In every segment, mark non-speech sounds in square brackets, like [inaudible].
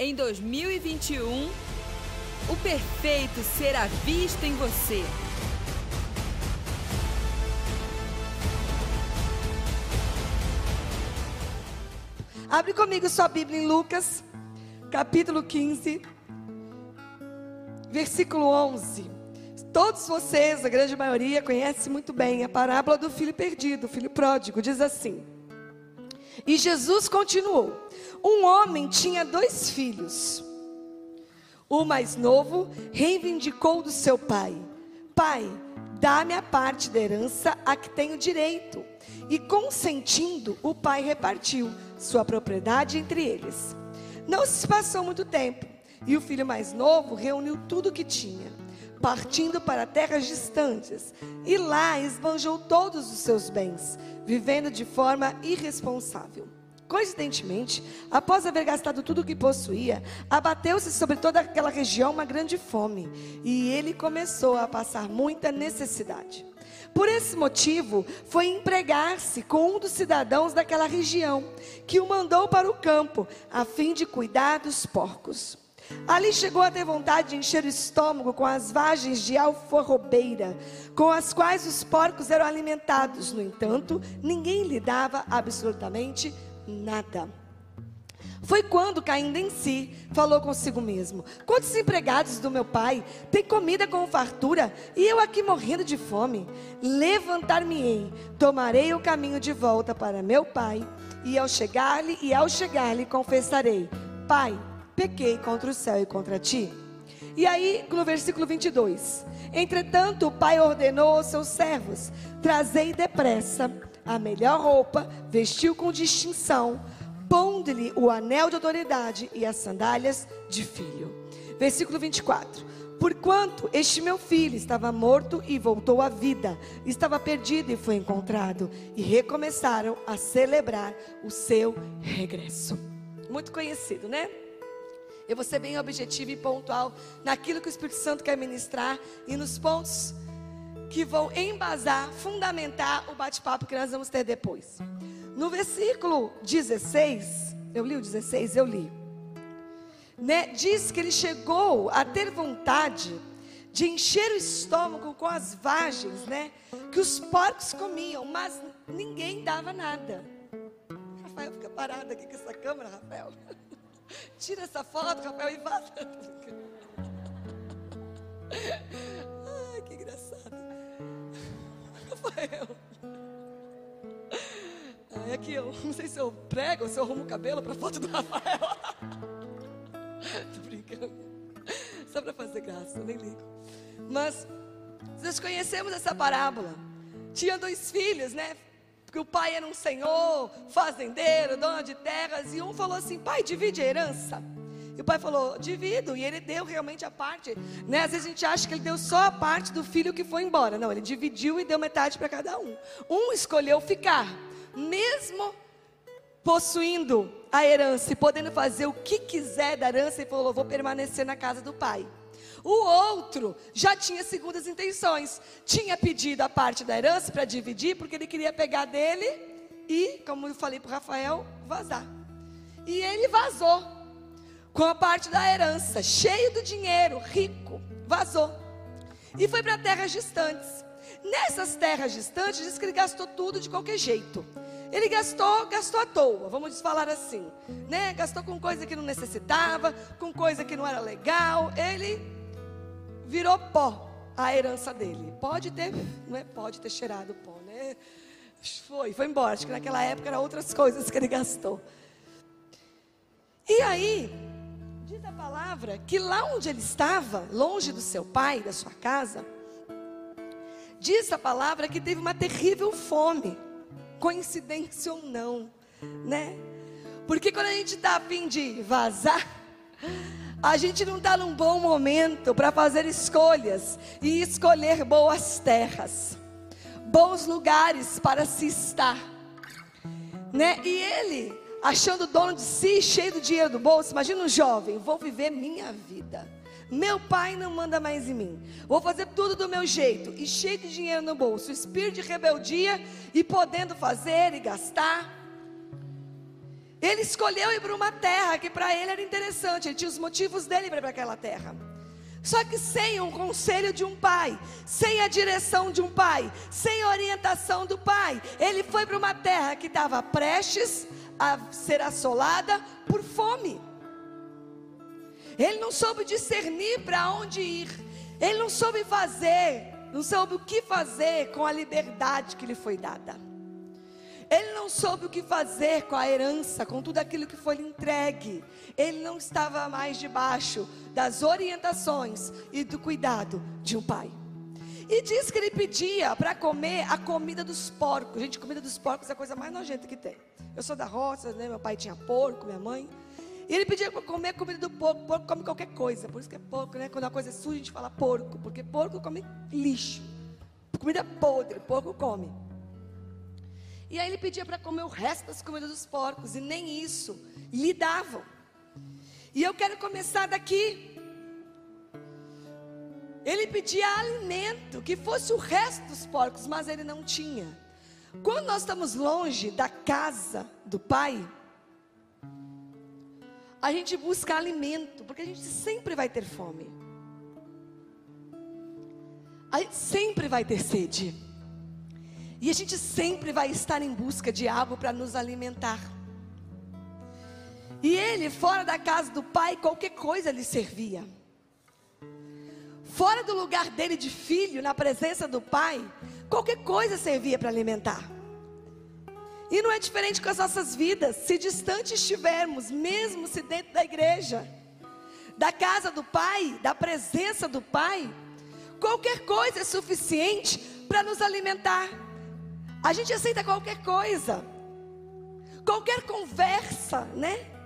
Em 2021, o perfeito será visto em você. Abre comigo sua Bíblia em Lucas, capítulo 15, versículo 11. Todos vocês, a grande maioria, conhecem muito bem a parábola do filho perdido, o filho pródigo. Diz assim: E Jesus continuou: Um homem tinha dois filhos. O mais novo reivindicou do seu pai: Pai, dá-me a parte da herança a que tenho direito. E consentindo, o pai repartiu sua propriedade entre eles. Não se passou muito tempo, e o filho mais novo reuniu tudo o que tinha, partindo para terras distantes, e lá esbanjou todos os seus bens, vivendo de forma irresponsável. Coincidentemente, após haver gastado tudo o que possuía, abateu-se sobre toda aquela região uma grande fome, e ele começou a passar muita necessidade. Por esse motivo, foi empregar-se com um dos cidadãos daquela região, que o mandou para o campo, a fim de cuidar dos porcos. Ali chegou a ter vontade de encher o estômago com as vagens de alforrobeira, com as quais os porcos eram alimentados. No entanto, ninguém lhe dava absolutamente nada. Foi quando, caindo em si, falou consigo mesmo: Quantos empregados do meu pai têm comida com fartura e eu aqui morrendo de fome? Levantar-me-ei, tomarei o caminho de volta para meu pai, e ao chegar-lhe e ao chegar-lhe confessarei: Pai, pequei contra o céu e contra ti. E aí, no versículo 22, entretanto, o pai ordenou aos seus servos: Trazei depressa a melhor roupa, vestiu com distinção pondo-lhe o anel de autoridade e as sandálias de filho. Versículo 24. Porquanto este meu filho estava morto e voltou à vida, estava perdido e foi encontrado, e recomeçaram a celebrar o seu regresso. Muito conhecido, né? Eu vou ser bem objetivo e pontual naquilo que o Espírito Santo quer ministrar e nos pontos que vão embasar, fundamentar o bate-papo que nós vamos ter depois. No versículo 16, eu li o 16, eu li. Né, diz que ele chegou a ter vontade de encher o estômago com as vagens, né? Que os porcos comiam, mas ninguém dava nada. Rafael fica parado aqui com essa câmera, Rafael. [laughs] Tira essa foto, Rafael, e vaza. Rafael. É que eu não sei se eu prego ou se eu arrumo o cabelo para foto do Rafael. [laughs] Tô brincando. Só para fazer graça, nem ligo. Mas nós conhecemos essa parábola. Tinha dois filhos, né? Porque o pai era um senhor, fazendeiro, dono de terras, e um falou assim: pai, divide a herança. E pai falou: divido. E ele deu realmente a parte. Né? Às vezes a gente acha que ele deu só a parte do filho que foi embora. Não, ele dividiu e deu metade para cada um. Um escolheu ficar mesmo possuindo a herança e podendo fazer o que quiser da herança, ele falou: vou permanecer na casa do pai. O outro já tinha segundas intenções, tinha pedido a parte da herança para dividir, porque ele queria pegar dele e, como eu falei para o Rafael, vazar. E ele vazou com a parte da herança, cheio do dinheiro, rico, vazou. E foi para terras distantes. Nessas terras distantes, diz que ele gastou tudo de qualquer jeito. Ele gastou, gastou à toa, vamos falar assim, né? Gastou com coisa que não necessitava, com coisa que não era legal. Ele virou pó a herança dele. Pode ter, não é? Pode ter cheirado pó, né? Foi, foi embora. Acho que naquela época eram outras coisas que ele gastou. E aí, diz a palavra que lá onde ele estava, longe do seu pai, da sua casa, diz a palavra que teve uma terrível fome coincidência ou não, né? Porque quando a gente está a fim de vazar, a gente não está num bom momento para fazer escolhas e escolher boas terras, bons lugares para se estar, né? E ele, achando dono de si, cheio do dinheiro do bolso, imagina um jovem, vou viver minha vida. Meu pai não manda mais em mim. Vou fazer tudo do meu jeito. E cheio de dinheiro no bolso. Espírito de rebeldia e podendo fazer e gastar. Ele escolheu ir para uma terra que para ele era interessante, ele tinha os motivos dele para ir para aquela terra. Só que sem um conselho de um pai, sem a direção de um pai, sem a orientação do pai, ele foi para uma terra que estava prestes a ser assolada por fome. Ele não soube discernir para onde ir, ele não soube fazer, não soube o que fazer com a liberdade que lhe foi dada. Ele não soube o que fazer com a herança, com tudo aquilo que foi lhe entregue. Ele não estava mais debaixo das orientações e do cuidado de um pai. E diz que ele pedia para comer a comida dos porcos. Gente, comida dos porcos é a coisa mais nojenta que tem. Eu sou da roça, né? Meu pai tinha porco, minha mãe. E ele pedia para comer a comida do porco. Porco come qualquer coisa. Por isso que é porco, né? Quando a coisa é suja, a gente fala porco. Porque porco come lixo. Comida podre, porco come. E aí ele pedia para comer o resto das comidas dos porcos, e nem isso lhe davam. E eu quero começar daqui. Ele pedia alimento, que fosse o resto dos porcos, mas ele não tinha. Quando nós estamos longe da casa do Pai, a gente busca alimento, porque a gente sempre vai ter fome. A gente sempre vai ter sede. E a gente sempre vai estar em busca de algo para nos alimentar. E ele, fora da casa do pai, qualquer coisa lhe servia. Fora do lugar dele de filho, na presença do pai, qualquer coisa servia para alimentar. E não é diferente com as nossas vidas. Se distante estivermos, mesmo se dentro da igreja, da casa do pai, da presença do pai, qualquer coisa é suficiente para nos alimentar. A gente aceita qualquer coisa, qualquer conversa, né?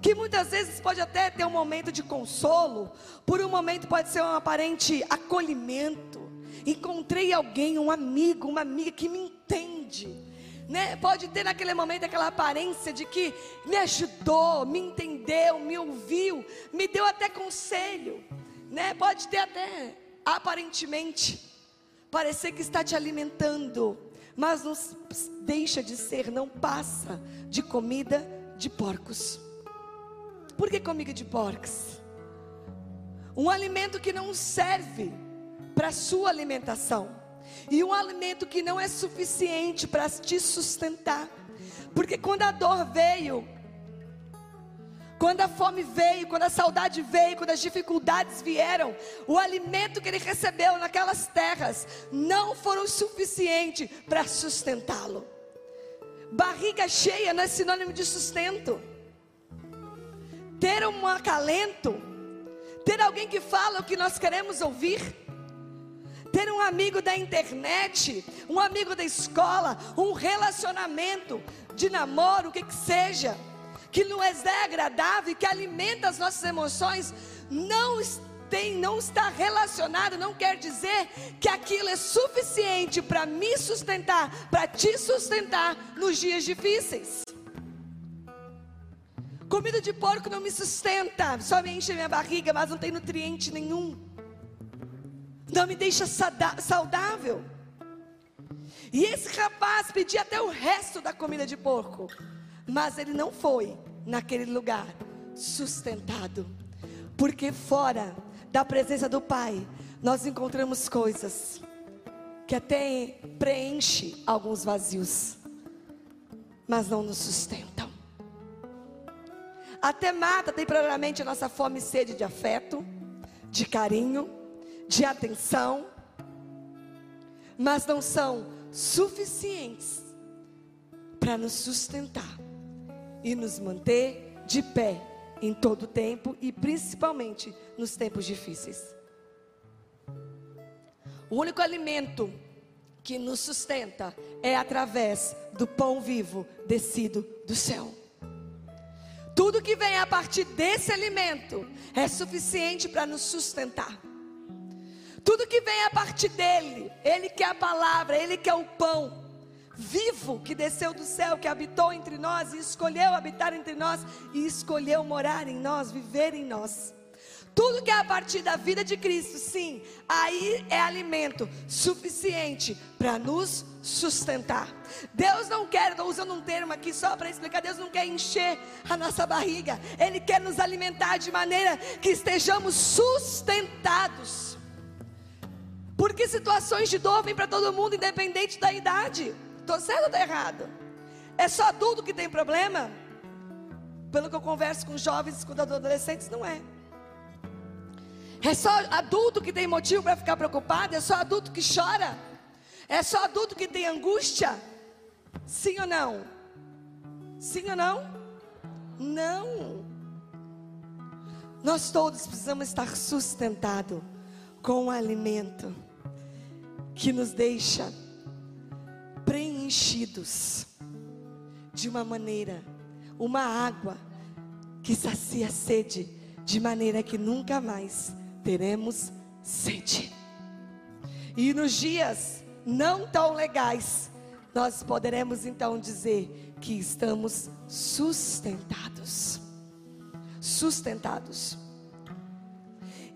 Que muitas vezes pode até ter um momento de consolo, por um momento pode ser um aparente acolhimento. Encontrei alguém, um amigo, uma amiga que me entende. Né? Pode ter naquele momento aquela aparência de que me ajudou, me entendeu, me ouviu, me deu até conselho, né? Pode ter até aparentemente parecer que está te alimentando, mas não deixa de ser, não passa de comida de porcos. Por que comida de porcos? Um alimento que não serve para sua alimentação e um alimento que não é suficiente para te sustentar. Porque quando a dor veio, quando a fome veio, quando a saudade veio, quando as dificuldades vieram, o alimento que ele recebeu naquelas terras não foram suficiente para sustentá-lo. Barriga cheia não é sinônimo de sustento. Ter um acalento, ter alguém que fala o que nós queremos ouvir, ter um amigo da internet, um amigo da escola, um relacionamento de namoro, o que que seja que nos é agradável que alimenta as nossas emoções, não tem, não está relacionado, não quer dizer que aquilo é suficiente para me sustentar, para te sustentar nos dias difíceis. Comida de porco não me sustenta, só me enche minha barriga, mas não tem nutriente nenhum. Não me deixa saudável. E esse rapaz pedia até o resto da comida de porco. Mas ele não foi naquele lugar sustentado, porque fora da presença do Pai, nós encontramos coisas que até preenche alguns vazios, mas não nos sustentam. Até mata temporariamente a nossa fome e sede de afeto, de carinho, de atenção, mas não são suficientes para nos sustentar e nos manter de pé em todo tempo e principalmente nos tempos difíceis. O único alimento que nos sustenta é através do pão vivo descido do céu. Tudo que vem a partir desse alimento é suficiente para nos sustentar. Tudo que vem a partir dele, ele quer a palavra, ele quer o pão vivo que desceu do céu, que habitou entre nós e escolheu habitar entre nós e escolheu morar em nós, viver em nós. Tudo que é a partir da vida de Cristo, sim, aí é alimento suficiente para nos sustentar. Deus não quer, estou usando um termo aqui só para explicar, Deus não quer encher a nossa barriga, Ele quer nos alimentar de maneira que estejamos sustentados. Porque situações de dor vêm para todo mundo, independente da idade. Estou certo ou estou errado? É só adulto que tem problema? Pelo que eu converso com jovens, com adolescentes, não é. É só adulto que tem motivo para ficar preocupado? É só adulto que chora? É só adulto que tem angústia? Sim ou não? Sim ou não? Não. Nós todos precisamos estar sustentados com o alimento que nos deixa preenchidos de uma maneira, uma água que sacia a sede, de maneira que nunca mais teremos sede. E nos dias não tão legais, nós poderemos então dizer que estamos sustentados. Sustentados.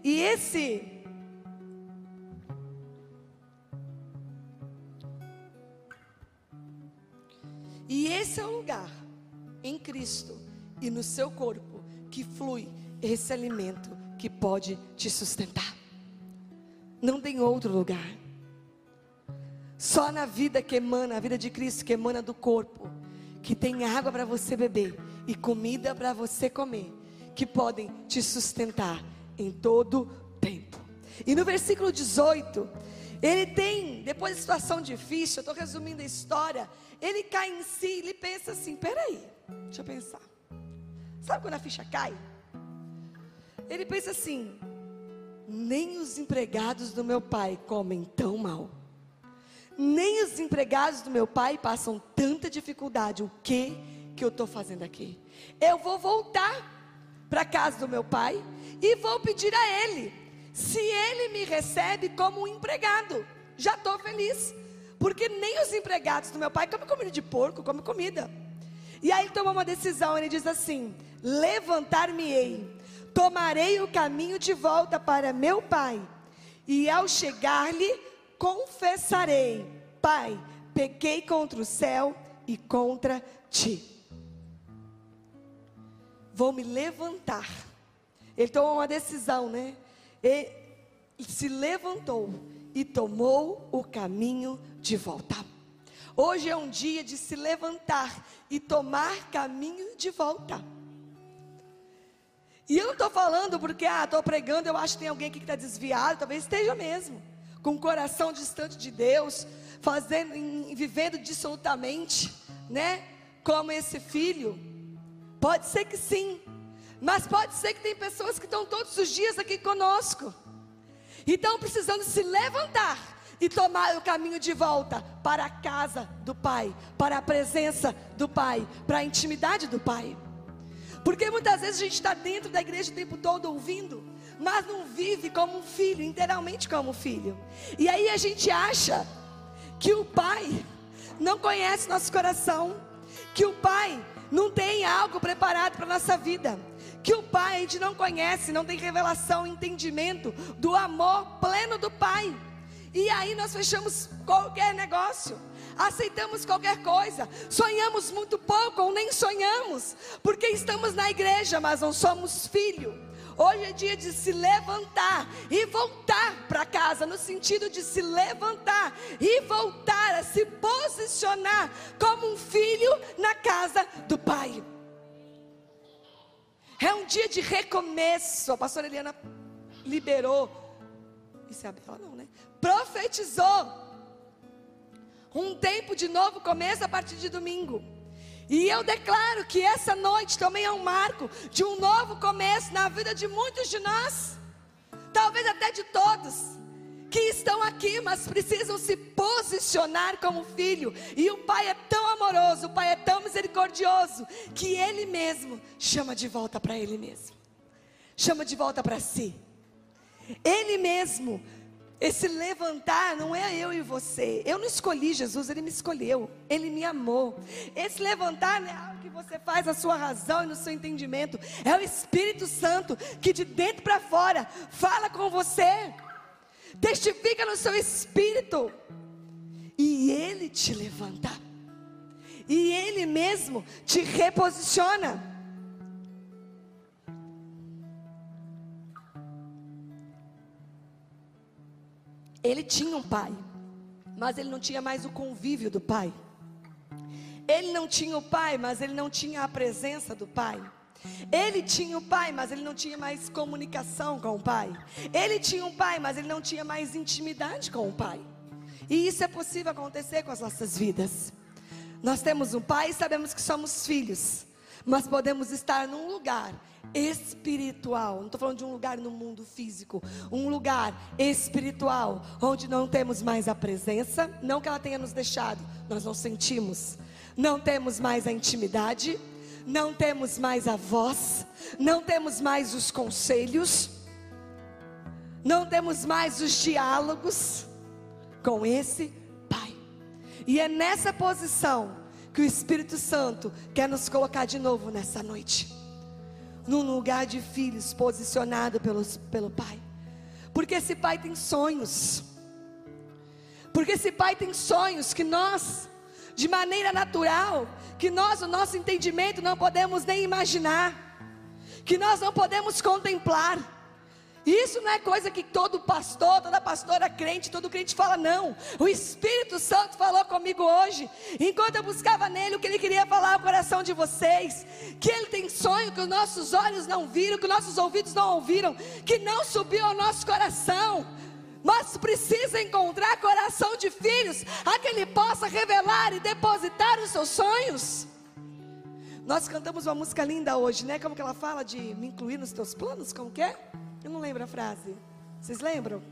E esse E esse é o lugar em Cristo e no seu corpo que flui esse alimento que pode te sustentar. Não tem outro lugar. Só na vida que emana, a vida de Cristo que emana do corpo, que tem água para você beber e comida para você comer, que podem te sustentar em todo tempo. E no versículo 18, ele tem, depois da situação difícil, eu estou resumindo a história, ele cai em si, ele pensa assim: peraí, deixa eu pensar. Sabe quando a ficha cai? Ele pensa assim: nem os empregados do meu pai comem tão mal. Nem os empregados do meu pai passam tanta dificuldade. O que que eu estou fazendo aqui? Eu vou voltar para a casa do meu pai e vou pedir a ele. Se ele me recebe como um empregado, já estou feliz. Porque nem os empregados do meu pai comem comida de porco, comem comida. E aí ele tomou uma decisão, ele diz assim: levantar-me-ei tomarei o caminho de volta para meu pai, e ao chegar-lhe, confessarei: Pai, pequei contra o céu e contra ti. Vou me levantar. Ele tomou uma decisão, né? Ele se levantou e tomou o caminho de volta. Hoje é um dia de se levantar e tomar caminho de volta. E eu não estou falando porque, ah, estou pregando, eu acho que tem alguém aqui que está desviado, talvez esteja mesmo, com o coração distante de Deus, fazendo, vivendo dissolutamente, né? Como esse filho. Pode ser que sim, mas pode ser que tem pessoas que estão todos os dias aqui conosco, e estão precisando se levantar e tomar o caminho de volta para a casa do Pai, para a presença do Pai, para a intimidade do Pai. Porque muitas vezes a gente está dentro da igreja o tempo todo ouvindo, mas não vive como um filho, inteiramente como um filho. E aí a gente acha que o pai não conhece nosso coração, que o pai não tem algo preparado para nossa vida, que o pai a gente não conhece, não tem revelação, entendimento do amor pleno do pai. E aí nós fechamos qualquer negócio aceitamos qualquer coisa, sonhamos muito pouco ou nem sonhamos, porque estamos na igreja, mas não somos filho. Hoje é dia de se levantar e voltar para casa, no sentido de se levantar e voltar a se posicionar como um filho na casa do Pai. É um dia de recomeço. A pastora Eliana liberou. Isabela não, né? Profetizou um tempo de novo começa a partir de domingo. E eu declaro que essa noite também é um marco de um novo começo na vida de muitos de nós, talvez até de todos, que estão aqui, mas precisam se posicionar como filho. E o Pai é tão amoroso, o Pai é tão misericordioso, que Ele mesmo chama de volta para Ele mesmo, chama de volta para si. Ele mesmo esse levantar não é eu e você. Eu não escolhi Jesus, ele me escolheu. Ele me amou. Esse levantar não é algo que você faz na sua razão e no seu entendimento. É o Espírito Santo que de dentro para fora fala com você, testifica no seu espírito, e ele te levanta, e ele mesmo te reposiciona. Ele tinha um pai, mas ele não tinha mais o convívio do pai. Ele não tinha o pai, mas ele não tinha a presença do pai. Ele tinha o pai, mas ele não tinha mais comunicação com o pai. Ele tinha um pai, mas ele não tinha mais intimidade com o pai. E isso é possível acontecer com as nossas vidas. Nós temos um pai e sabemos que somos filhos, mas podemos estar num lugar espiritual. Não estou falando de um lugar no mundo físico, um lugar espiritual, onde não temos mais a presença, não que ela tenha nos deixado, nós não sentimos, não temos mais a intimidade, não temos mais a voz, não temos mais os conselhos, não temos mais os diálogos com esse Pai. E é nessa posição que o Espírito Santo quer nos colocar de novo nessa noite. Num lugar de filhos posicionado pelos, pelo Pai. Porque esse Pai tem sonhos. Porque esse Pai tem sonhos que nós de maneira natural, que nós, o nosso entendimento, não podemos nem imaginar, que nós não podemos contemplar. Isso não é coisa que todo pastor, toda pastora crente, todo crente fala, não. O Espírito Santo falou comigo hoje, enquanto eu buscava nele o que ele queria falar ao coração de vocês. Que ele tem sonho que os nossos olhos não viram, que os nossos ouvidos não ouviram, que não subiu ao nosso coração mas precisa encontrar coração de filhos, a que ele possa revelar e depositar os seus sonhos. Nós cantamos uma música linda hoje, né? Como que ela fala de me incluir nos teus planos? Como que é? Eu não lembro a frase. Vocês lembram?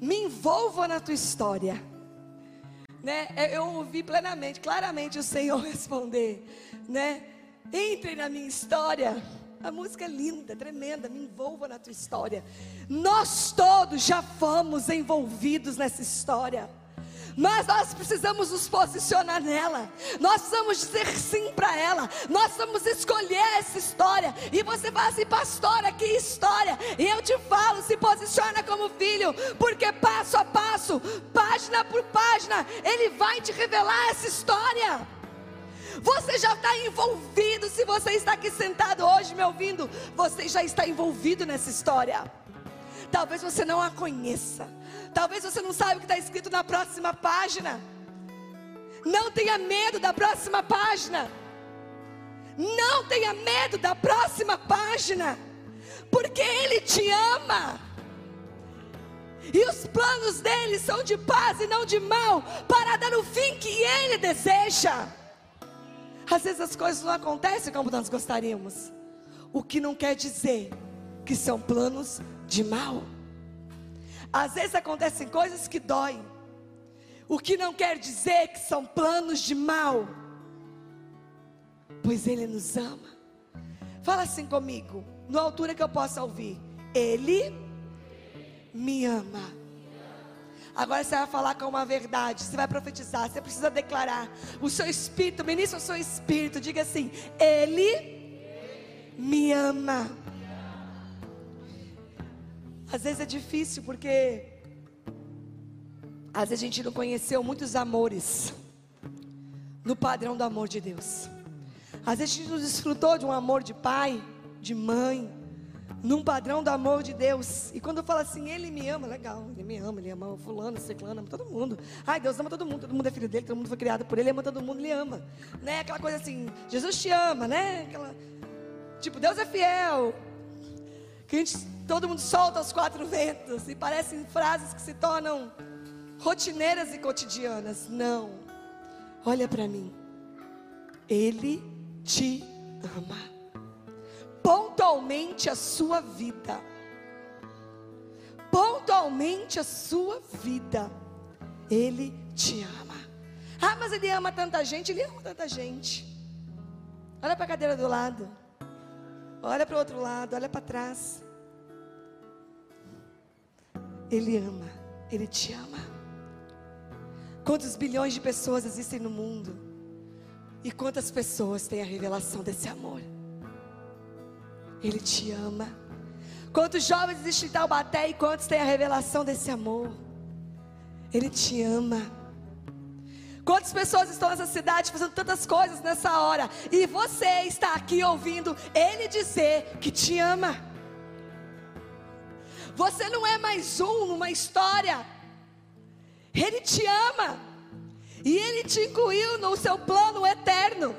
Me envolva na tua história. Né? Eu ouvi plenamente, claramente o Senhor [laughs] responder, né? Entre na minha história. A música é linda, tremenda, me envolva na tua história. Nós todos já fomos envolvidos nessa história. Mas nós precisamos nos posicionar nela. Nós precisamos dizer sim para ela. Nós vamos escolher essa história. E você fala assim, pastora, que história? E eu te falo, se posiciona como filho, porque passo a passo, página por página, ele vai te revelar essa história. Você já está envolvido. Se você está aqui sentado hoje me ouvindo, você já está envolvido nessa história. Talvez você não a conheça. Talvez você não saiba o que está escrito na próxima página. Não tenha medo da próxima página. Não tenha medo da próxima página. Porque Ele te ama. E os planos dele são de paz e não de mal, para dar o fim que ele deseja. Às vezes as coisas não acontecem como nós gostaríamos. O que não quer dizer que são planos de mal. Às vezes acontecem coisas que doem. O que não quer dizer que são planos de mal. Pois Ele nos ama. Fala assim comigo, na altura que eu possa ouvir. Ele me ama. Agora você vai falar com uma verdade, você vai profetizar, você precisa declarar. O seu espírito, ministra o seu espírito, diga assim: Ele me ama. Às vezes é difícil porque às vezes a gente não conheceu muitos amores no padrão do amor de Deus. Às vezes a gente não desfrutou de um amor de pai, de mãe, num padrão do amor de Deus. E quando eu falo assim, Ele me ama, legal, Ele me ama, Ele ama fulano, ciclano, ama todo mundo. Ai, Deus ama todo mundo, todo mundo é filho dele, todo mundo foi criado por Ele, ama todo mundo, Ele ama. Né? Aquela coisa assim, Jesus te ama, né? Aquela, tipo, Deus é fiel. Que a gente, todo mundo solta os quatro ventos. E parecem frases que se tornam rotineiras e cotidianas. Não. Olha para mim. Ele te ama pontualmente a sua vida. Pontualmente a sua vida. Ele te ama. Ah, mas ele ama tanta gente, ele ama tanta gente. Olha para a cadeira do lado. Olha para o outro lado, olha para trás. Ele ama, ele te ama. Quantos bilhões de pessoas existem no mundo? E quantas pessoas têm a revelação desse amor? Ele te ama. Quantos jovens existem em Taubaté e quantos têm a revelação desse amor? Ele te ama. Quantas pessoas estão nessa cidade fazendo tantas coisas nessa hora e você está aqui ouvindo Ele dizer que te ama? Você não é mais um numa história. Ele te ama. E Ele te incluiu no seu plano eterno.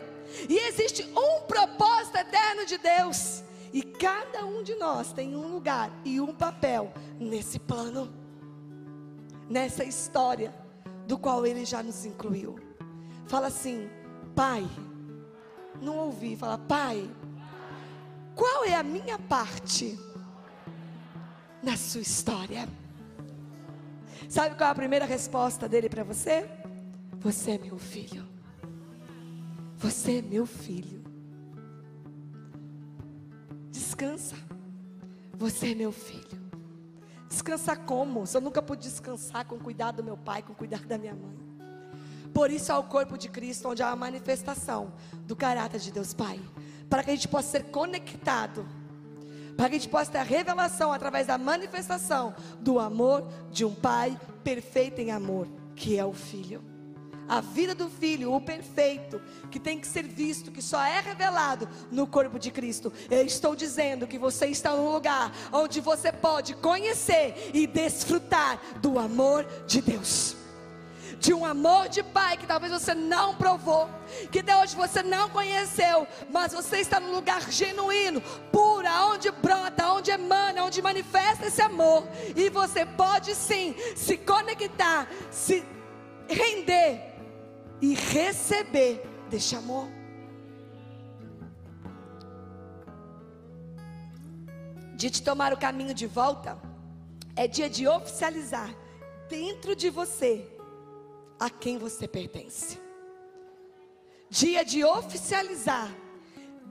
E existe um propósito eterno de Deus. E cada um de nós tem um lugar e um papel nesse plano, nessa história do qual Ele já nos incluiu. Fala assim, Pai. Não ouvi, fala, Pai. Qual é a minha parte na sua história? Sabe qual é a primeira resposta dele para você? Você é meu filho. Você é meu filho. Descansa. Você é meu filho. Descansar como? Se eu nunca pude descansar com cuidado do meu pai, com cuidado da minha mãe. Por isso há o corpo de Cristo, onde há a manifestação do caráter de Deus Pai. Para que a gente possa ser conectado. Para que a gente possa ter a revelação através da manifestação do amor de um Pai perfeito em amor, que é o Filho a vida do filho, o perfeito, que tem que ser visto, que só é revelado no corpo de Cristo. Eu estou dizendo que você está num lugar onde você pode conhecer e desfrutar do amor de Deus. De um amor de pai que talvez você não provou, que até hoje você não conheceu, mas você está num lugar genuíno, puro, onde brota, onde emana, onde manifesta esse amor, e você pode sim se conectar, se render e receber deste amor. Dia de tomar o caminho de volta é dia de oficializar dentro de você a quem você pertence. Dia de oficializar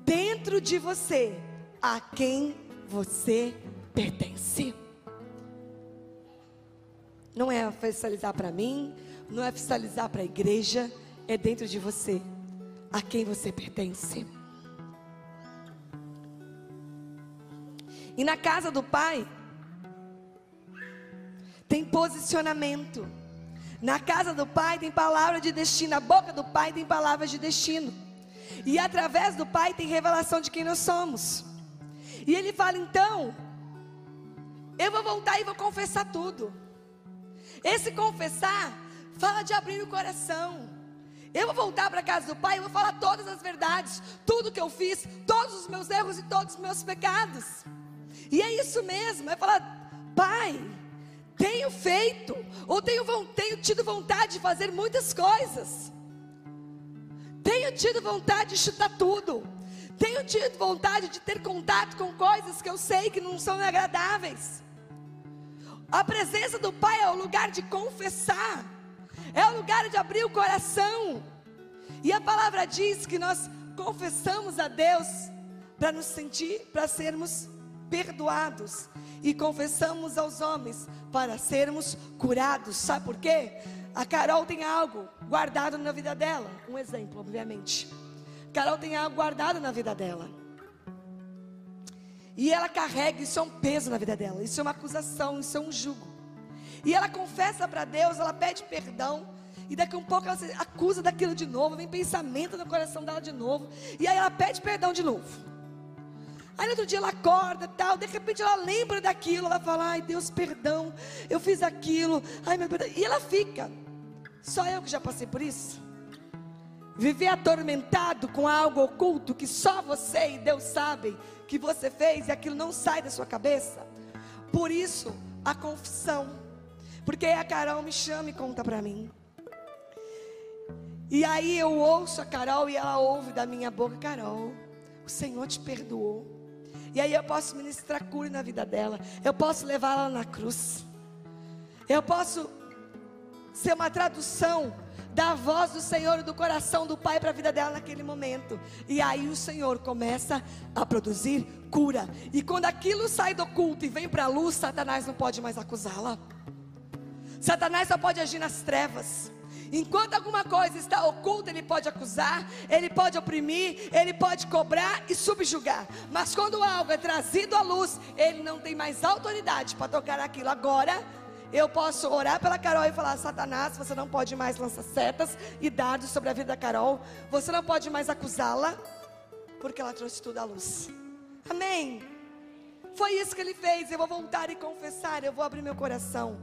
dentro de você a quem você pertence. Não é oficializar para mim, não é oficializar para a igreja, é dentro de você, a quem você pertence. E na casa do Pai, tem posicionamento. Na casa do Pai tem palavra de destino. Na boca do Pai tem palavras de destino. E através do Pai tem revelação de quem nós somos. E ele fala: então, eu vou voltar e vou confessar tudo. Esse confessar fala de abrir o coração. Eu vou voltar para a casa do Pai e vou falar todas as verdades, tudo que eu fiz, todos os meus erros e todos os meus pecados. E é isso mesmo, é falar, Pai, tenho feito, ou tenho, tenho tido vontade de fazer muitas coisas. Tenho tido vontade de chutar tudo. Tenho tido vontade de ter contato com coisas que eu sei que não são agradáveis. A presença do Pai é o lugar de confessar é o lugar de abrir o coração. E a palavra diz que nós confessamos a Deus para nos sentir, para sermos perdoados. E confessamos aos homens para sermos curados. Sabe por quê? A Carol tem algo guardado na vida dela. Um exemplo, obviamente. Carol tem algo guardado na vida dela. E ela carrega, isso é um peso na vida dela. Isso é uma acusação, isso é um jugo. E ela confessa para Deus, ela pede perdão. E daqui a um pouco ela se acusa daquilo de novo, vem pensamento no coração dela de novo. E aí ela pede perdão de novo. Aí outro dia ela acorda tal, de repente ela lembra daquilo, ela fala, ai Deus, perdão, eu fiz aquilo, ai meu Deus. E ela fica. Só eu que já passei por isso. Viver atormentado com algo oculto que só você e Deus sabem que você fez e aquilo não sai da sua cabeça. Por isso, a confissão porque a Carol me chama e conta para mim. E aí eu ouço a Carol e ela ouve da minha boca, Carol, o Senhor te perdoou. E aí eu posso ministrar cura na vida dela. Eu posso levá-la na cruz. Eu posso ser uma tradução da voz do Senhor e do coração do Pai para a vida dela naquele momento. E aí o Senhor começa a produzir cura. E quando aquilo sai do culto e vem para a luz, Satanás não pode mais acusá-la. Satanás só pode agir nas trevas. Enquanto alguma coisa está oculta, ele pode acusar, ele pode oprimir, ele pode cobrar e subjugar. Mas quando algo é trazido à luz, ele não tem mais autoridade para tocar aquilo. Agora, eu posso orar pela Carol e falar: Satanás, você não pode mais lançar setas e dados sobre a vida da Carol. Você não pode mais acusá-la, porque ela trouxe tudo à luz. Amém. Foi isso que ele fez. Eu vou voltar e confessar. Eu vou abrir meu coração.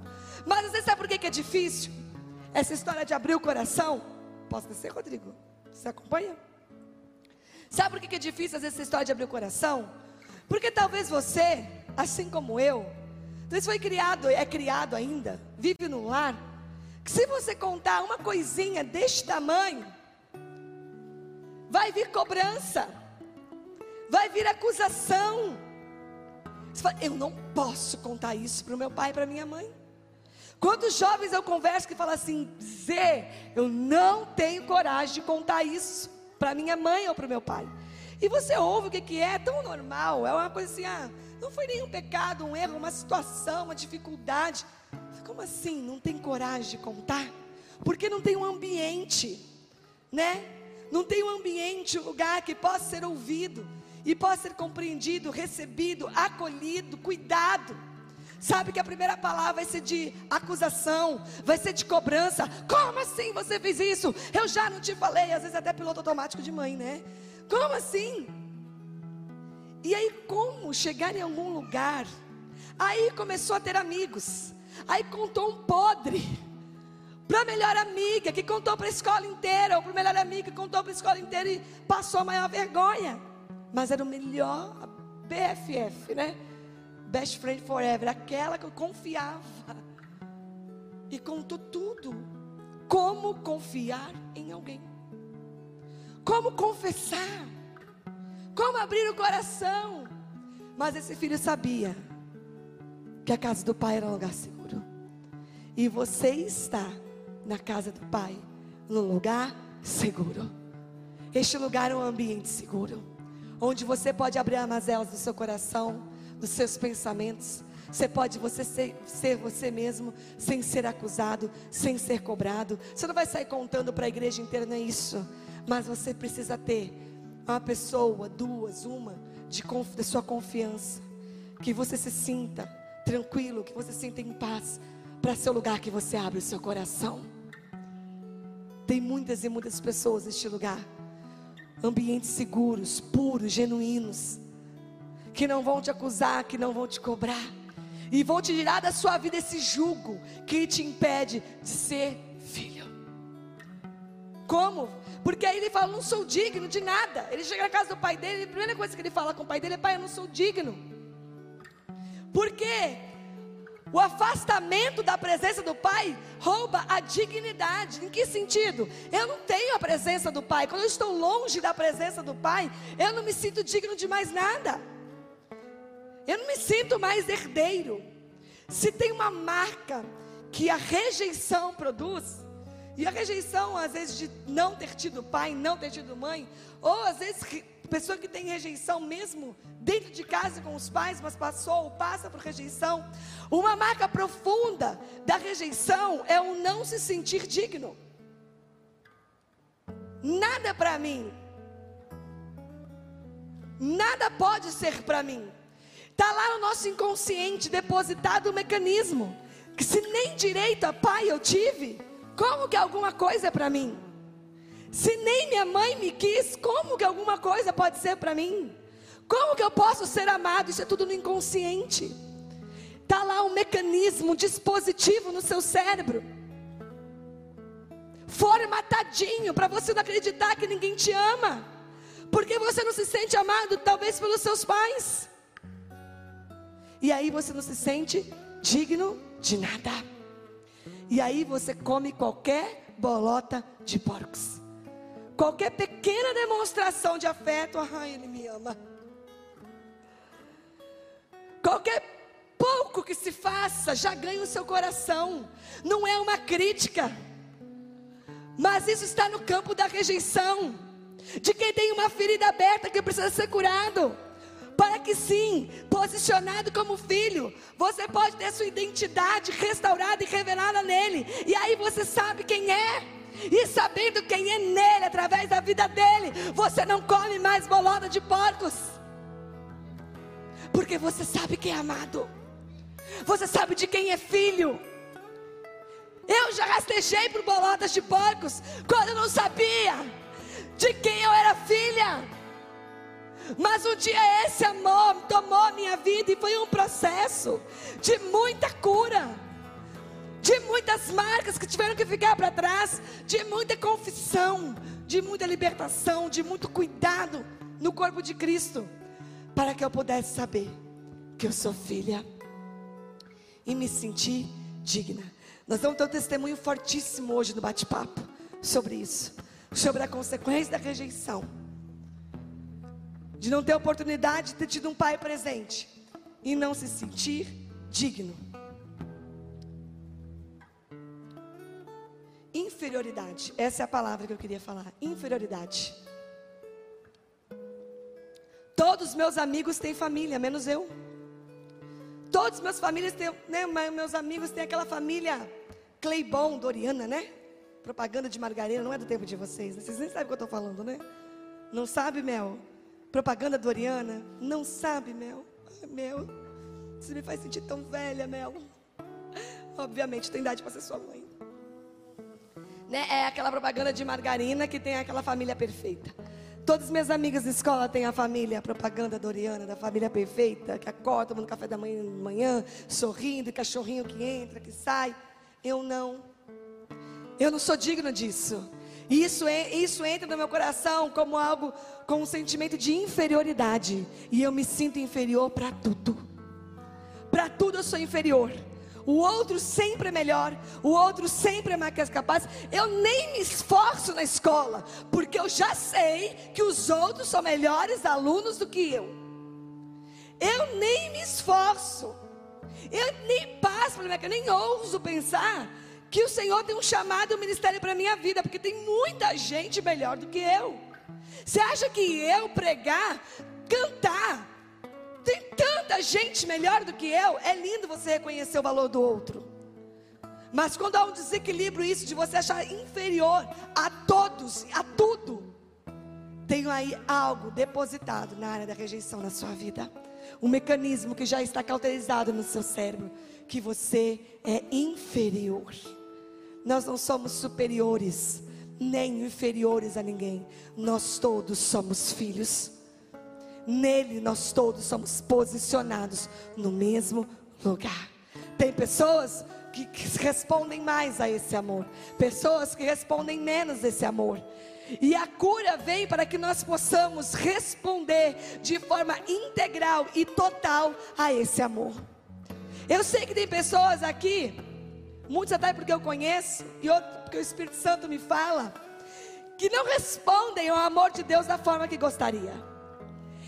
Mas você sabe por que é difícil? Essa história de abrir o coração. Posso descer, Rodrigo? Você acompanha? Sabe por que é difícil essa história de abrir o coração? Porque talvez você, assim como eu, talvez foi criado, é criado ainda, vive num lar, que se você contar uma coisinha deste tamanho, vai vir cobrança, vai vir acusação. Você fala, eu não posso contar isso para o meu pai e para minha mãe. Quantos jovens eu converso que falam assim, Zé, eu não tenho coragem de contar isso para minha mãe ou para o meu pai. E você ouve o que, que é, é tão normal, é uma coisa assim, ah, não foi nenhum pecado, um erro, uma situação, uma dificuldade. Como assim? Não tem coragem de contar? Porque não tem um ambiente, né? Não tem um ambiente, um lugar que possa ser ouvido e possa ser compreendido, recebido, acolhido, cuidado. Sabe que a primeira palavra vai ser de acusação, vai ser de cobrança. Como assim você fez isso? Eu já não te falei, às vezes até piloto automático de mãe, né? Como assim? E aí, como chegar em algum lugar? Aí começou a ter amigos. Aí contou um podre para a melhor amiga, que contou para a escola inteira, ou para o melhor amigo que contou para a escola inteira e passou a maior vergonha. Mas era o melhor BFF, né? Best Friend Forever, aquela que eu confiava. E contou tudo. Como confiar em alguém. Como confessar. Como abrir o coração. Mas esse filho sabia que a casa do pai era um lugar seguro. E você está na casa do pai, num lugar seguro. Este lugar é um ambiente seguro, onde você pode abrir as mazelas do seu coração dos seus pensamentos. Você pode você ser, ser, você mesmo, sem ser acusado, sem ser cobrado. Você não vai sair contando para a igreja inteira, não é isso. Mas você precisa ter uma pessoa, duas, uma, de, de sua confiança. Que você se sinta tranquilo, que você se sinta em paz. Para ser o lugar que você abre o seu coração. Tem muitas e muitas pessoas neste lugar. Ambientes seguros, puros, genuínos que não vão te acusar, que não vão te cobrar, e vão te tirar da sua vida esse jugo que te impede de ser filho. Como? Porque aí ele fala: Não sou digno de nada. Ele chega na casa do pai dele, a primeira coisa que ele fala com o pai dele é: Pai, eu não sou digno. Porque o afastamento da presença do pai rouba a dignidade. Em que sentido? Eu não tenho a presença do pai. Quando eu estou longe da presença do pai, eu não me sinto digno de mais nada. Eu não me sinto mais herdeiro. Se tem uma marca que a rejeição produz, e a rejeição, às vezes, de não ter tido pai, não ter tido mãe, ou às vezes, pessoa que tem rejeição mesmo dentro de casa com os pais, mas passou ou passa por rejeição. Uma marca profunda da rejeição é o não se sentir digno. Nada para mim. Nada pode ser para mim. Está lá no nosso inconsciente depositado o mecanismo. Que se nem direito a pai eu tive, como que alguma coisa é para mim? Se nem minha mãe me quis, como que alguma coisa pode ser para mim? Como que eu posso ser amado? Isso é tudo no inconsciente. Está lá um mecanismo, um dispositivo no seu cérebro. Formatadinho para você não acreditar que ninguém te ama. Porque você não se sente amado, talvez pelos seus pais. E aí você não se sente digno de nada. E aí você come qualquer bolota de porcos. Qualquer pequena demonstração de afeto, ai, ele me ama. Qualquer pouco que se faça já ganha o seu coração. Não é uma crítica. Mas isso está no campo da rejeição. De quem tem uma ferida aberta que precisa ser curado para que sim, posicionado como filho, você pode ter sua identidade restaurada e revelada nele, e aí você sabe quem é. e sabendo quem é nele, através da vida dele, você não come mais bolada de porcos, porque você sabe quem é amado, você sabe de quem é filho. Eu já rastejei por bolotas de porcos quando eu não sabia de quem eu era filha. Mas um dia esse amor tomou minha vida e foi um processo de muita cura, de muitas marcas que tiveram que ficar para trás, de muita confissão, de muita libertação, de muito cuidado no corpo de Cristo, para que eu pudesse saber que eu sou filha e me sentir digna. Nós vamos ter um testemunho fortíssimo hoje no bate-papo sobre isso, sobre a consequência da rejeição de não ter oportunidade de ter tido um pai presente e não se sentir digno. Inferioridade, essa é a palavra que eu queria falar. Inferioridade. Todos meus amigos têm família, menos eu. Todos meus famílias têm, né, meus amigos têm aquela família Cleibon, Doriana, né? Propaganda de margarina, não é do tempo de vocês. Né? Vocês nem sabem o que eu estou falando, né? Não sabe, Mel? Propaganda doriana? Não sabe, Mel? Mel, você me faz sentir tão velha, Mel. Obviamente, tem idade para ser sua mãe. Né? É aquela propaganda de margarina que tem aquela família perfeita. Todas as minhas amigas de escola têm a família, a propaganda doriana, da família perfeita, que acorda, tomando café da manhã, manhã, sorrindo, cachorrinho que entra, que sai. Eu não. Eu não sou digno disso. Isso, é, isso entra no meu coração como algo, com um sentimento de inferioridade. E eu me sinto inferior para tudo. Para tudo eu sou inferior. O outro sempre é melhor, o outro sempre é mais capaz. Eu nem me esforço na escola, porque eu já sei que os outros são melhores alunos do que eu. Eu nem me esforço. Eu nem passo eu nem ouso pensar que o Senhor tem um chamado e um ministério para a minha vida, porque tem muita gente melhor do que eu. Você acha que eu pregar, cantar, tem tanta gente melhor do que eu? É lindo você reconhecer o valor do outro. Mas quando há um desequilíbrio, isso de você achar inferior a todos, a tudo, tem aí algo depositado na área da rejeição na sua vida. Um mecanismo que já está cauterizado no seu cérebro, que você é inferior. Nós não somos superiores, nem inferiores a ninguém. Nós todos somos filhos. Nele nós todos somos posicionados no mesmo lugar. Tem pessoas que, que respondem mais a esse amor, pessoas que respondem menos a esse amor. E a cura vem para que nós possamos responder de forma integral e total a esse amor. Eu sei que tem pessoas aqui muitos até porque eu conheço, e outros porque o Espírito Santo me fala, que não respondem ao amor de Deus da forma que gostaria.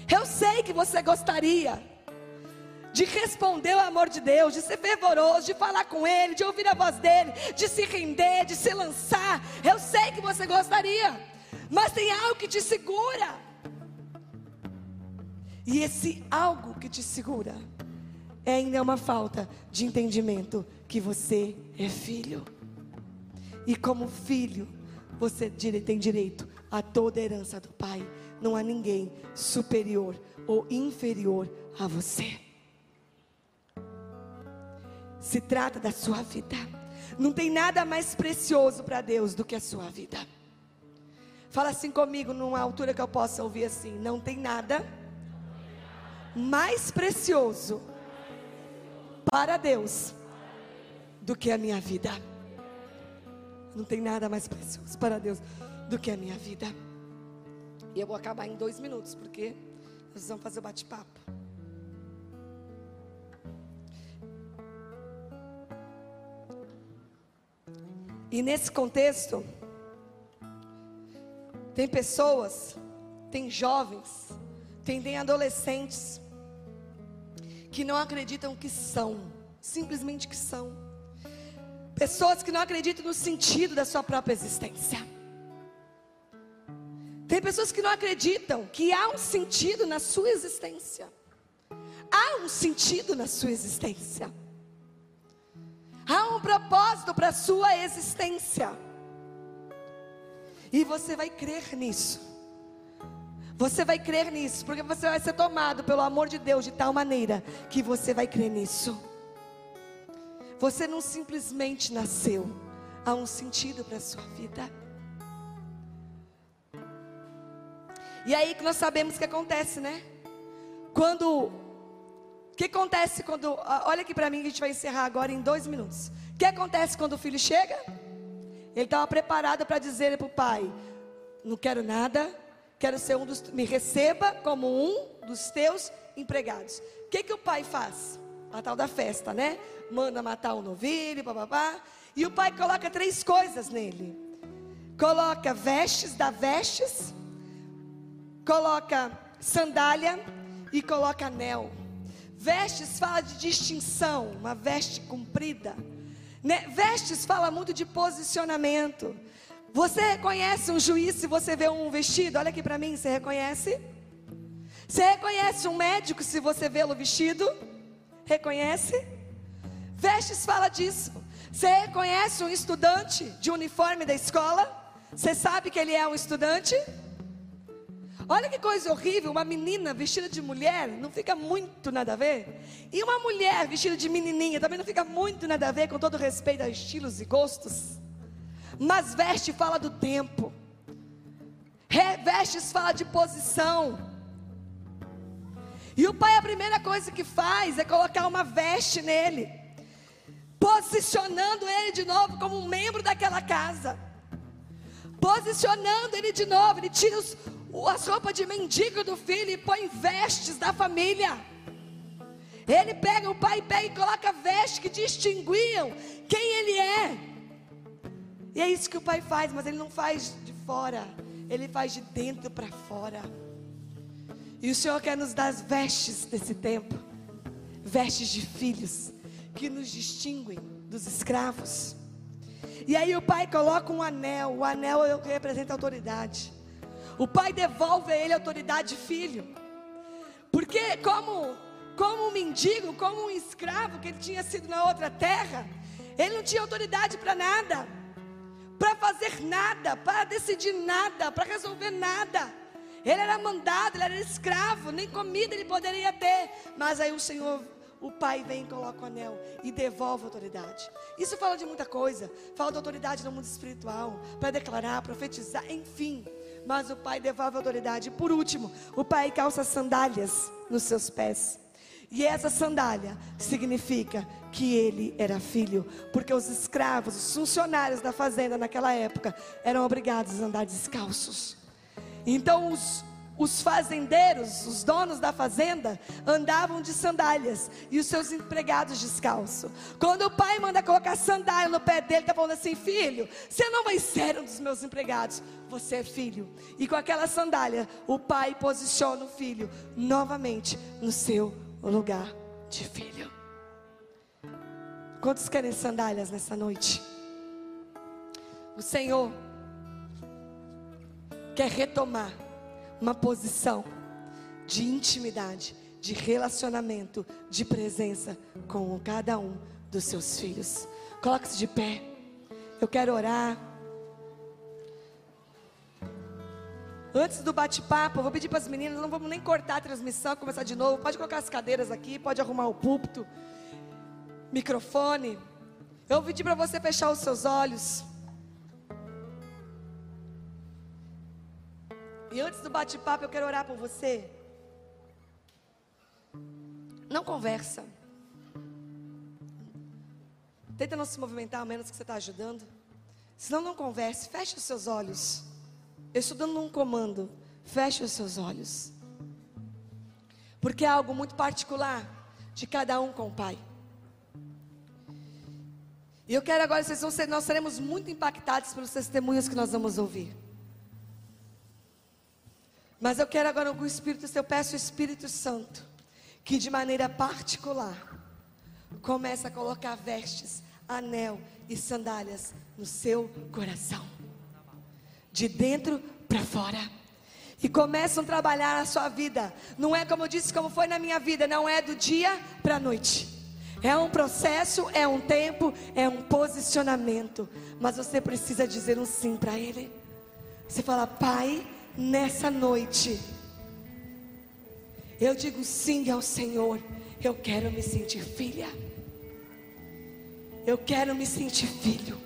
Eu sei que você gostaria de responder ao amor de Deus, de ser fervoroso, de falar com Ele, de ouvir a voz dEle, de se render, de se lançar. Eu sei que você gostaria, mas tem algo que te segura. E esse algo que te segura é ainda uma falta de entendimento que você é filho. E como filho, você tem direito a toda a herança do Pai. Não há ninguém superior ou inferior a você. Se trata da sua vida. Não tem nada mais precioso para Deus do que a sua vida. Fala assim comigo, numa altura que eu possa ouvir assim: não tem nada mais precioso para Deus do que a minha vida. Não tem nada mais precioso para Deus do que a minha vida. E eu vou acabar em dois minutos, porque nós vamos fazer o bate-papo. E nesse contexto, tem pessoas, tem jovens, tem adolescentes, que não acreditam que são, simplesmente que são. Pessoas que não acreditam no sentido da sua própria existência. Tem pessoas que não acreditam que há um sentido na sua existência. Há um sentido na sua existência. Há um propósito para a sua existência. E você vai crer nisso. Você vai crer nisso, porque você vai ser tomado pelo amor de Deus de tal maneira que você vai crer nisso. Você não simplesmente nasceu, há um sentido para a sua vida. E aí que nós sabemos o que acontece, né? Quando. O que acontece quando. Olha aqui para mim a gente vai encerrar agora em dois minutos. O que acontece quando o filho chega? Ele estava preparado para dizer para o pai: Não quero nada, quero ser um dos. Me receba como um dos teus empregados. O que, que o pai faz? A tal da festa, né? Manda matar o novilho, papapá. E o pai coloca três coisas nele: coloca vestes, dá vestes coloca sandália e coloca anel. Vestes fala de distinção, uma veste comprida. Né? Vestes fala muito de posicionamento. Você reconhece um juiz se você vê um vestido? Olha aqui para mim, você reconhece? Você reconhece um médico se você vê-lo vestido? Reconhece? Vestes fala disso. Você reconhece um estudante de uniforme da escola? Você sabe que ele é um estudante? Olha que coisa horrível, uma menina vestida de mulher não fica muito nada a ver. E uma mulher vestida de menininha também não fica muito nada a ver, com todo respeito a estilos e gostos. Mas veste fala do tempo. Vestes fala de posição. E o pai, a primeira coisa que faz é colocar uma veste nele, posicionando ele de novo como um membro daquela casa, posicionando ele de novo. Ele tira os, as roupas de mendigo do filho e põe vestes da família. Ele pega, o pai pega e coloca vestes que distinguiam quem ele é. E é isso que o pai faz, mas ele não faz de fora, ele faz de dentro para fora. E o Senhor quer nos dar as vestes desse tempo vestes de filhos que nos distinguem dos escravos. E aí o pai coloca um anel, o anel representa autoridade. O pai devolve a ele a autoridade de filho. Porque como como um mendigo, como um escravo que ele tinha sido na outra terra, ele não tinha autoridade para nada, para fazer nada, para decidir nada, para resolver nada. Ele era mandado, ele era escravo, nem comida ele poderia ter. Mas aí o Senhor, o Pai vem e coloca o anel e devolve a autoridade. Isso fala de muita coisa. Fala de autoridade no mundo espiritual, para declarar, profetizar, enfim mas o pai devolve a autoridade. Por último, o pai calça sandálias nos seus pés. E essa sandália significa que ele era filho, porque os escravos, os funcionários da fazenda naquela época eram obrigados a andar descalços. Então os os fazendeiros, os donos da fazenda, andavam de sandálias e os seus empregados descalço. Quando o pai manda colocar sandália no pé dele, está falando assim: filho, você não vai ser um dos meus empregados, você é filho. E com aquela sandália, o pai posiciona o filho novamente no seu lugar de filho. Quantos querem sandálias nessa noite? O Senhor quer retomar uma posição de intimidade, de relacionamento, de presença com cada um dos seus filhos. Coloque-se de pé. Eu quero orar. Antes do bate-papo, eu vou pedir para as meninas, não vamos nem cortar a transmissão, começar de novo. Pode colocar as cadeiras aqui, pode arrumar o púlpito, microfone. Eu vou pedir para você fechar os seus olhos. E antes do bate-papo, eu quero orar por você. Não conversa. Tenta não se movimentar, ao menos que você está ajudando. Senão, não converse. Feche os seus olhos. Eu estou dando um comando. Feche os seus olhos. Porque é algo muito particular de cada um com o Pai. E eu quero agora, vocês vão ser, nós seremos muito impactados pelos testemunhos que nós vamos ouvir. Mas eu quero agora com o Espírito eu peço o Espírito Santo, que de maneira particular comece a colocar vestes, anel e sandálias no seu coração. De dentro para fora. E começam a trabalhar a sua vida. Não é como eu disse, como foi na minha vida, não é do dia para a noite. É um processo, é um tempo, é um posicionamento. Mas você precisa dizer um sim para Ele. Você fala, Pai, nessa noite, eu digo sim ao Senhor. Eu quero me sentir filha. Eu quero me sentir filho.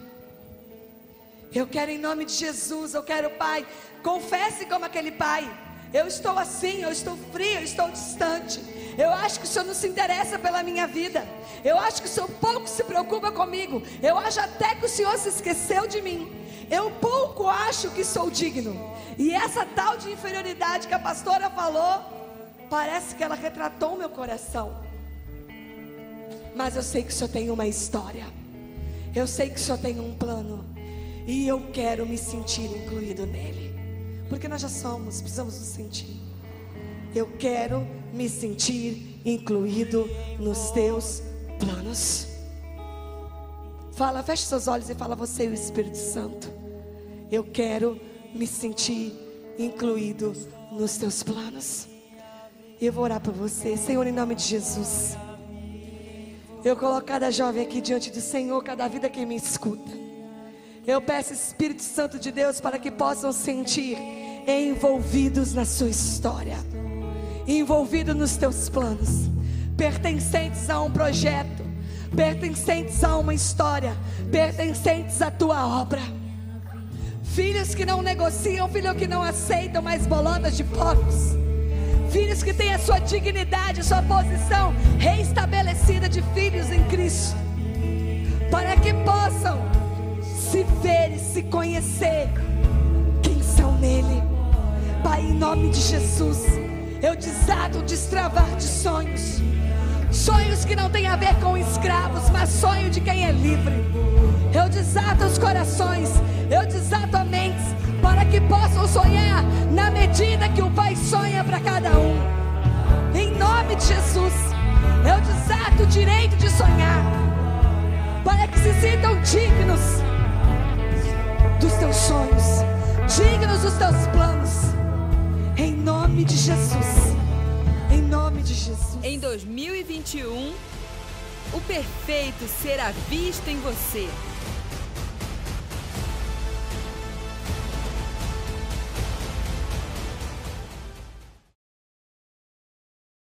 Eu quero em nome de Jesus, eu quero, Pai, confesse como aquele pai. Eu estou assim, eu estou frio, eu estou distante. Eu acho que o Senhor não se interessa pela minha vida. Eu acho que o Senhor pouco se preocupa comigo. Eu acho até que o Senhor se esqueceu de mim. Eu pouco acho que sou digno. E essa tal de inferioridade que a pastora falou, parece que ela retratou meu coração. Mas eu sei que o Senhor tem uma história. Eu sei que o Senhor tem um plano. E eu quero me sentir incluído nele. Porque nós já somos, precisamos nos sentir. Eu quero me sentir incluído nos teus planos. Fala, feche seus olhos e fala você e o Espírito Santo. Eu quero me sentir incluído nos teus planos. E eu vou orar por você, Senhor, em nome de Jesus. Eu coloco cada jovem aqui diante do Senhor, cada vida que me escuta. Eu peço Espírito Santo de Deus para que possam sentir envolvidos na sua história, envolvidos nos teus planos, pertencentes a um projeto, pertencentes a uma história, pertencentes à tua obra. Filhos que não negociam, filhos que não aceitam mais bolotas de porcos. Filhos que têm a sua dignidade, a sua posição reestabelecida de filhos em Cristo. Para que possam se ver e se conhecer quem são nele. Pai, em nome de Jesus, eu desato destravar de sonhos. Sonhos que não têm a ver com escravos, mas sonho de quem é livre. Eu desato os corações, eu desato a mentes, para que possam sonhar na medida que o Pai sonha para cada um. Em nome de Jesus, eu desato o direito de sonhar, para que se sintam dignos dos teus sonhos, dignos dos teus planos. Em nome de Jesus. Jesus. Em 2021, o perfeito será visto em você.